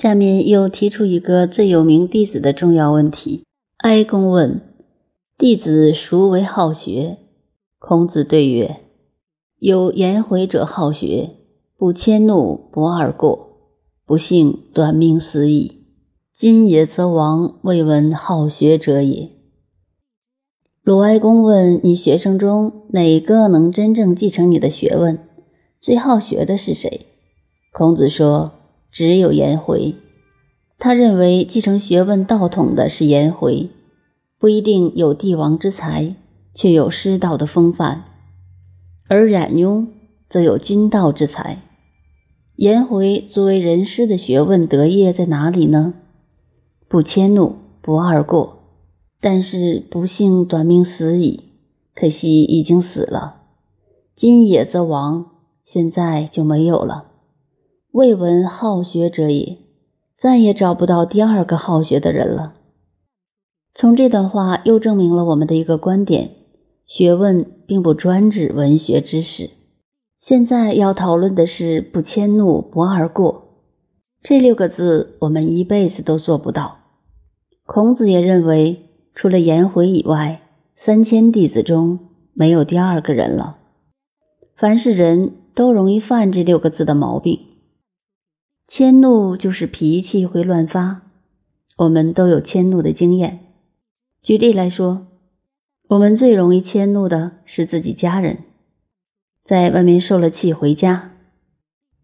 下面又提出一个最有名弟子的重要问题。哀公问：“弟子孰为好学？”孔子对曰：“有颜回者好学，不迁怒，不贰过，不幸短命死矣。今也则亡，未闻好学者也。”鲁哀公问：“你学生中哪个能真正继承你的学问？最好学的是谁？”孔子说：“只有颜回。”他认为继承学问道统的是颜回。不一定有帝王之才，却有师道的风范；而冉雍则有君道之才。颜回作为人师的学问德业在哪里呢？不迁怒，不贰过，但是不幸短命死矣。可惜已经死了。今也则亡，现在就没有了。未闻好学者也，再也找不到第二个好学的人了。从这段话又证明了我们的一个观点：学问并不专指文学知识。现在要讨论的是“不迁怒，不贰过”这六个字，我们一辈子都做不到。孔子也认为，除了颜回以外，三千弟子中没有第二个人了。凡是人都容易犯这六个字的毛病。迁怒就是脾气会乱发，我们都有迁怒的经验。举例来说，我们最容易迁怒的是自己家人，在外面受了气回家，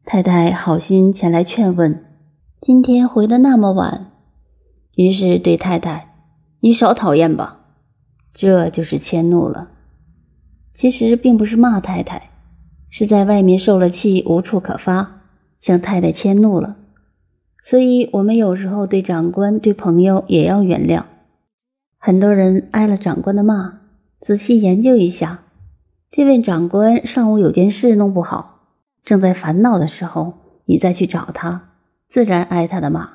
太太好心前来劝问，今天回的那么晚，于是对太太：“你少讨厌吧。”这就是迁怒了。其实并不是骂太太，是在外面受了气无处可发，向太太迁怒了。所以，我们有时候对长官、对朋友也要原谅。很多人挨了长官的骂，仔细研究一下，这位长官上午有件事弄不好，正在烦恼的时候，你再去找他，自然挨他的骂，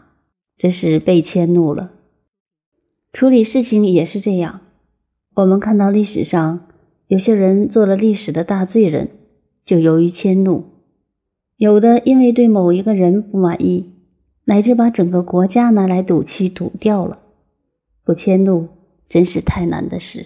这是被迁怒了。处理事情也是这样，我们看到历史上有些人做了历史的大罪人，就由于迁怒；有的因为对某一个人不满意，乃至把整个国家拿来赌气赌掉了，不迁怒。真是太难的事。